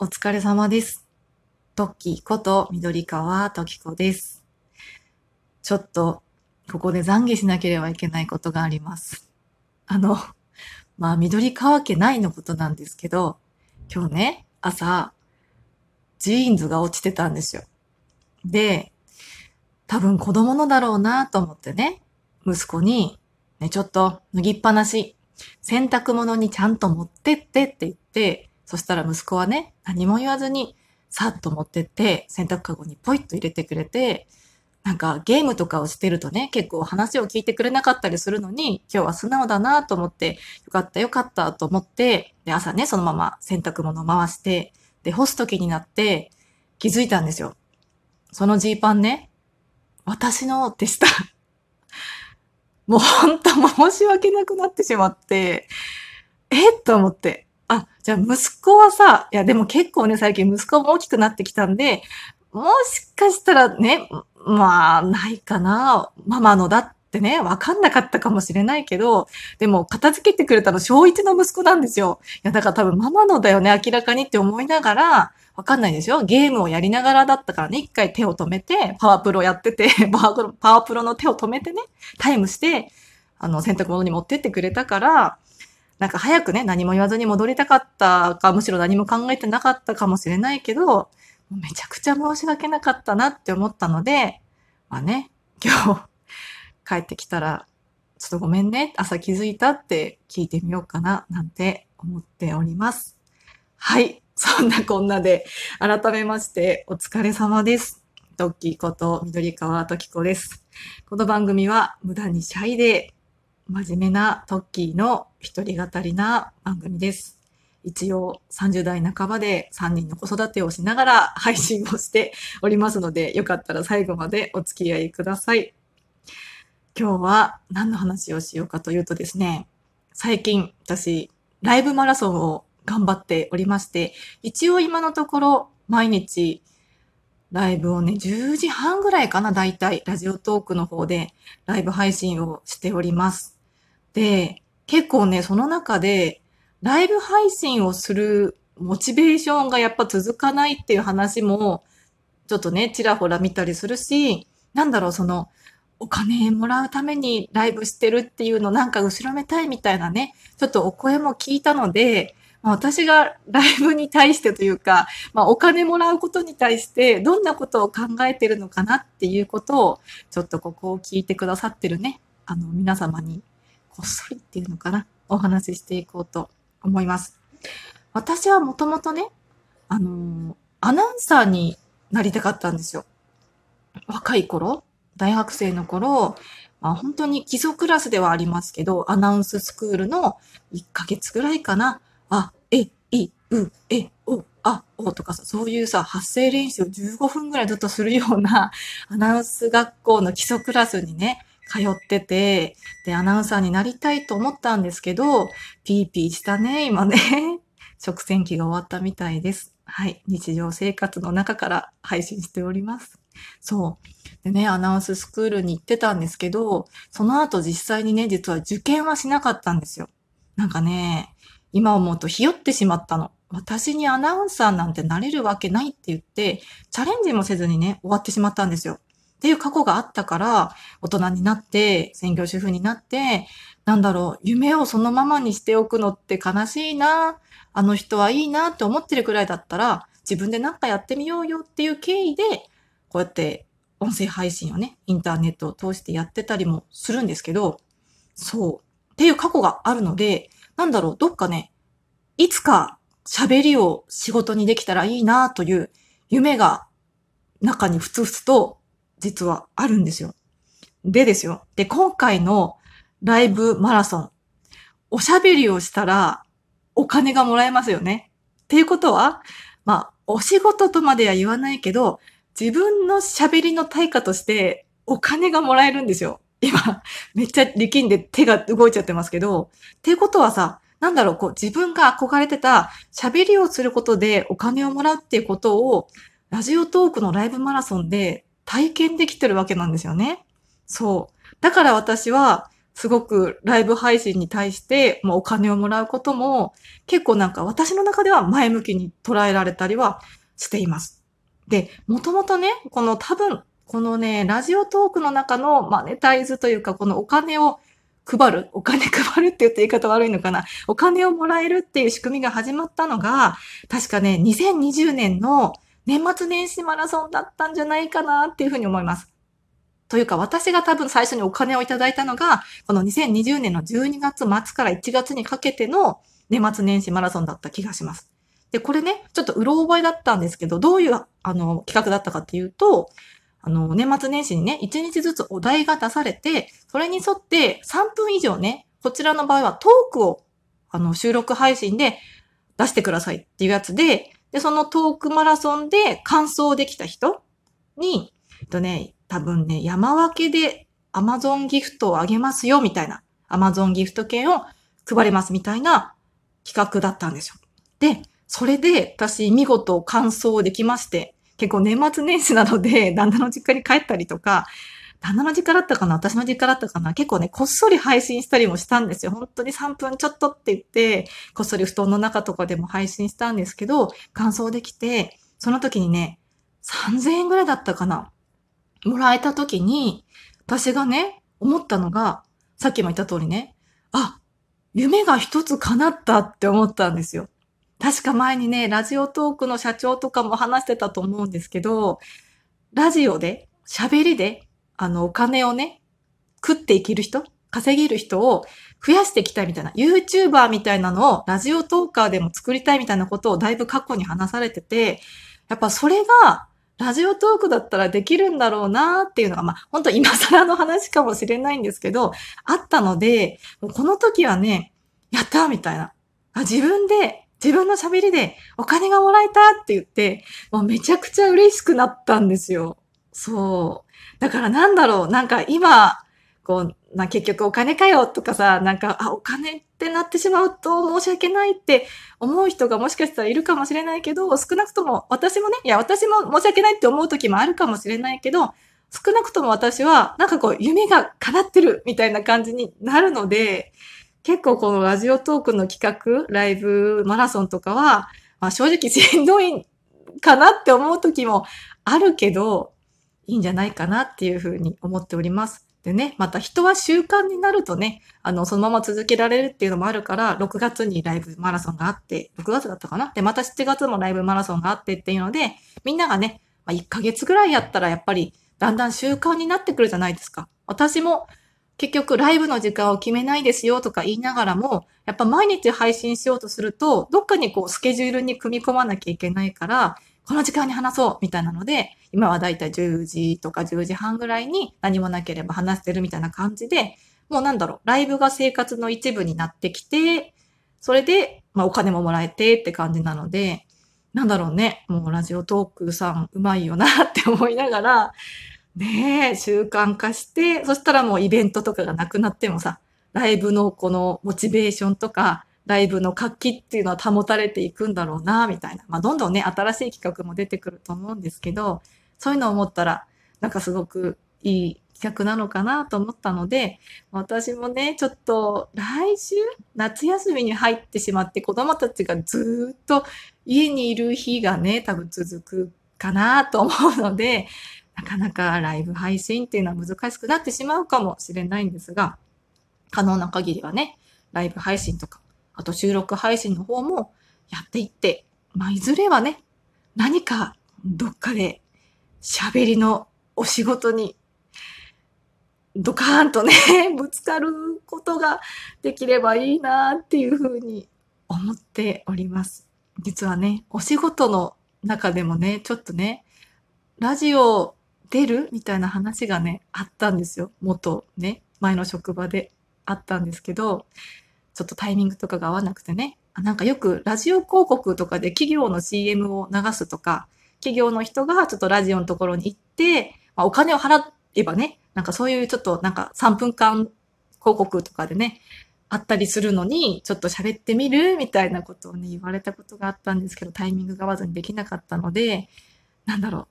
お疲れ様です。トッキーこと緑川トキコです。ちょっと、ここで懺悔しなければいけないことがあります。あの、まあ、緑川家内のことなんですけど、今日ね、朝、ジーンズが落ちてたんですよ。で、多分子供のだろうなと思ってね、息子に、ね、ちょっと脱ぎっぱなし、洗濯物にちゃんと持ってってって言って、そしたら息子はね、何も言わずに、さっと持ってって、洗濯かごにポイッと入れてくれて、なんかゲームとかをしてるとね、結構話を聞いてくれなかったりするのに、今日は素直だなと思って、よかったよかったと思って、で、朝ね、そのまま洗濯物回して、で、干す時になって気づいたんですよ。そのジーパンね、私のでした。もう本当申し訳なくなってしまって、えと思って。あ、じゃあ息子はさ、いやでも結構ね、最近息子も大きくなってきたんで、もしかしたらね、まあ、ないかな。ママのだってね、わかんなかったかもしれないけど、でも片付けてくれたの小一の息子なんですよ。いや、だから多分ママのだよね、明らかにって思いながら、わかんないですよ。ゲームをやりながらだったからね、一回手を止めて、パワープロやってて、パワープロの手を止めてね、タイムして、あの、洗濯物に持ってってくれたから、なんか早くね、何も言わずに戻りたかったか、むしろ何も考えてなかったかもしれないけど、めちゃくちゃ申し訳なかったなって思ったので、まあね、今日帰ってきたら、ちょっとごめんね、朝気づいたって聞いてみようかな、なんて思っております。はい。そんなこんなで、改めましてお疲れ様です。トッキーこと緑川トキコです。この番組は無駄にシャイで真面目なトッキーの一人語りな番組です。一応30代半ばで3人の子育てをしながら配信をしておりますので、よかったら最後までお付き合いください。今日は何の話をしようかというとですね、最近私、ライブマラソンを頑張っておりまして、一応今のところ毎日ライブをね、10時半ぐらいかな、だいたいラジオトークの方でライブ配信をしております。で、結構ね、その中でライブ配信をするモチベーションがやっぱ続かないっていう話もちょっとね、ちらほら見たりするし、なんだろう、その、お金もらうためにライブしてるっていうのなんか後ろめたいみたいなね、ちょっとお声も聞いたので、まあ、私がライブに対してというか、まあ、お金もらうことに対してどんなことを考えてるのかなっていうことを、ちょっとここを聞いてくださってるね、あの、皆様にこっそりっていうのかな、お話ししていこうと思います。私はもともとね、あの、アナウンサーになりたかったんですよ。若い頃、大学生の頃、まあ、本当に基礎クラスではありますけど、アナウンススクールの1ヶ月ぐらいかな、あ、え、い、う、え、お、あ、おとかさ、そういうさ、発声練習を15分ぐらいずっとするようなアナウンス学校の基礎クラスにね、通ってて、で、アナウンサーになりたいと思ったんですけど、ピーピーしたね、今ね。食洗機が終わったみたいです。はい。日常生活の中から配信しております。そう。でね、アナウンススクールに行ってたんですけど、その後実際にね、実は受験はしなかったんですよ。なんかね、今思うとひよってしまったの。私にアナウンサーなんてなれるわけないって言って、チャレンジもせずにね、終わってしまったんですよ。っていう過去があったから、大人になって、専業主婦になって、なんだろう、夢をそのままにしておくのって悲しいな、あの人はいいなって思ってるくらいだったら、自分でなんかやってみようよっていう経緯で、こうやって音声配信をね、インターネットを通してやってたりもするんですけど、そう。っていう過去があるので、なんだろう、どっかね、いつか喋りを仕事にできたらいいなという夢が中にふつふつと実はあるんですよ。でですよ。で、今回のライブマラソン、おしゃべりをしたらお金がもらえますよね。っていうことは、まあ、お仕事とまでは言わないけど、自分の喋りの対価としてお金がもらえるんですよ。今、めっちゃ力んで手が動いちゃってますけど。っていうことはさ、なんだろう、こう自分が憧れてた喋りをすることでお金をもらうっていうことを、ラジオトークのライブマラソンで体験できてるわけなんですよね。そう。だから私は、すごくライブ配信に対して、まあ、お金をもらうことも結構なんか私の中では前向きに捉えられたりはしています。で、もともとね、この多分、このね、ラジオトークの中のマネタイズというか、このお金を配るお金配るって言って言い方悪いのかなお金をもらえるっていう仕組みが始まったのが、確かね、2020年の年末年始マラソンだったんじゃないかなっていうふうに思います。というか、私が多分最初にお金をいただいたのが、この2020年の12月末から1月にかけての年末年始マラソンだった気がします。で、これね、ちょっとうろ覚えだったんですけど、どういう、あの、企画だったかっていうと、あの、年末年始にね、1日ずつお題が出されて、それに沿って3分以上ね、こちらの場合はトークを、あの、収録配信で出してくださいっていうやつで、で、そのトークマラソンで完走できた人に、えっとね、多分ね、山分けで Amazon ギフトをあげますよ、みたいな。Amazon ギフト券を配りますみたいな企画だったんですよ。で、それで私見事完走できまして、結構年末年始なので、旦那の実家に帰ったりとか、旦那の実家だったかな？私の実家だったかな？結構ね、こっそり配信したりもしたんですよ。本当に3分ちょっとって言って、こっそり布団の中とかでも配信したんですけど、感想できて、その時にね、3000円ぐらいだったかな？もらえた時に、私がね、思ったのが、さっきも言った通りね、あ、夢が一つ叶ったって思ったんですよ。確か前にね、ラジオトークの社長とかも話してたと思うんですけど、ラジオで、喋りで、あの、お金をね、食っていける人稼げる人を増やしていきたいみたいな、YouTuber みたいなのをラジオトーカーでも作りたいみたいなことをだいぶ過去に話されてて、やっぱそれがラジオトークだったらできるんだろうなっていうのが、まあ本当今更の話かもしれないんですけど、あったので、この時はね、やったみたいな。あ自分で自分の喋りでお金がもらえたって言って、もうめちゃくちゃ嬉しくなったんですよ。そう。だからなんだろう、なんか今、こう、な結局お金かよとかさ、なんか、あ、お金ってなってしまうと申し訳ないって思う人がもしかしたらいるかもしれないけど、少なくとも私もね、いや、私も申し訳ないって思う時もあるかもしれないけど、少なくとも私は、なんかこう、夢が叶ってるみたいな感じになるので、結構このラジオトークの企画、ライブ、マラソンとかは、まあ正直しんどいかなって思う時もあるけど、いいんじゃないかなっていうふうに思っております。でね、また人は習慣になるとね、あの、そのまま続けられるっていうのもあるから、6月にライブマラソンがあって、6月だったかな？で、また7月もライブマラソンがあってっていうので、みんながね、まあ、1ヶ月ぐらいやったらやっぱりだんだん習慣になってくるじゃないですか。私も結局ライブの時間を決めないですよとか言いながらも、やっぱ毎日配信しようとすると、どっかにこうスケジュールに組み込まなきゃいけないから、この時間に話そうみたいなので、今はだいたい10時とか10時半ぐらいに何もなければ話してるみたいな感じで、もうなんだろう、ライブが生活の一部になってきて、それで、まあお金ももらえてって感じなので、なんだろうね、もうラジオトークさんうまいよなって思いながら、ねえ、習慣化して、そしたらもうイベントとかがなくなってもさ、ライブのこのモチベーションとか、ライブの活気っていうのは保たれていくんだろうな、みたいな。まあ、どんどんね、新しい企画も出てくると思うんですけど、そういうのを思ったら、なんかすごくいい企画なのかなと思ったので、私もね、ちょっと来週、夏休みに入ってしまって子供たちがずっと家にいる日がね、多分続くかなと思うので、なかなかライブ配信っていうのは難しくなってしまうかもしれないんですが、可能な限りはね、ライブ配信とか、あと収録配信の方もやっていって、まあ、いずれはね、何かどっかで喋りのお仕事にドカーンとね、ぶつかることができればいいなっていうふうに思っております。実はね、お仕事の中でもね、ちょっとね、ラジオ出るみたいな話がね、あったんですよ。元ね、前の職場であったんですけど、ちょっとタイミングとかが合わなくてね、なんかよくラジオ広告とかで企業の CM を流すとか、企業の人がちょっとラジオのところに行って、まあ、お金を払えばね、なんかそういうちょっとなんか3分間広告とかでね、あったりするのに、ちょっと喋ってみるみたいなことをね、言われたことがあったんですけど、タイミングが合わずにできなかったので、なんだろう。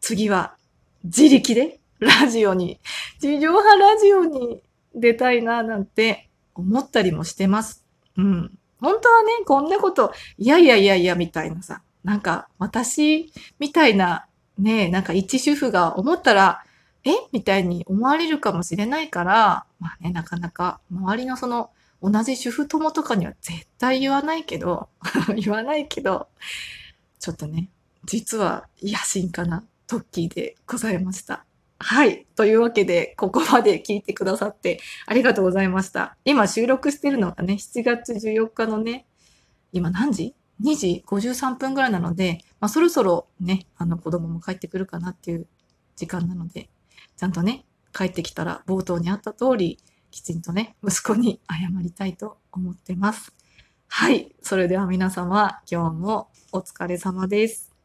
次は自力でラジオに、地上波ラジオに出たいななんて思ったりもしてます。うん。本当はね、こんなこと、いやいやいやいや、みたいなさ、なんか私みたいなね、なんか一主婦が思ったら、え？みたいに思われるかもしれないから、まあね、なかなか周りのその同じ主婦友とかには絶対言わないけど、言わないけど、ちょっとね、実は野心家なトッキーでございました。はい。というわけで、ここまで聞いてくださってありがとうございました。今収録してるのがね、7月14日のね、今何時？?2 時53分ぐらいなので、まあ、そろそろね、あの子供も帰ってくるかなっていう時間なので、ちゃんとね、帰ってきたら冒頭にあった通り、きちんとね、息子に謝りたいと思ってます。はい。それでは皆様、今日もお疲れ様です。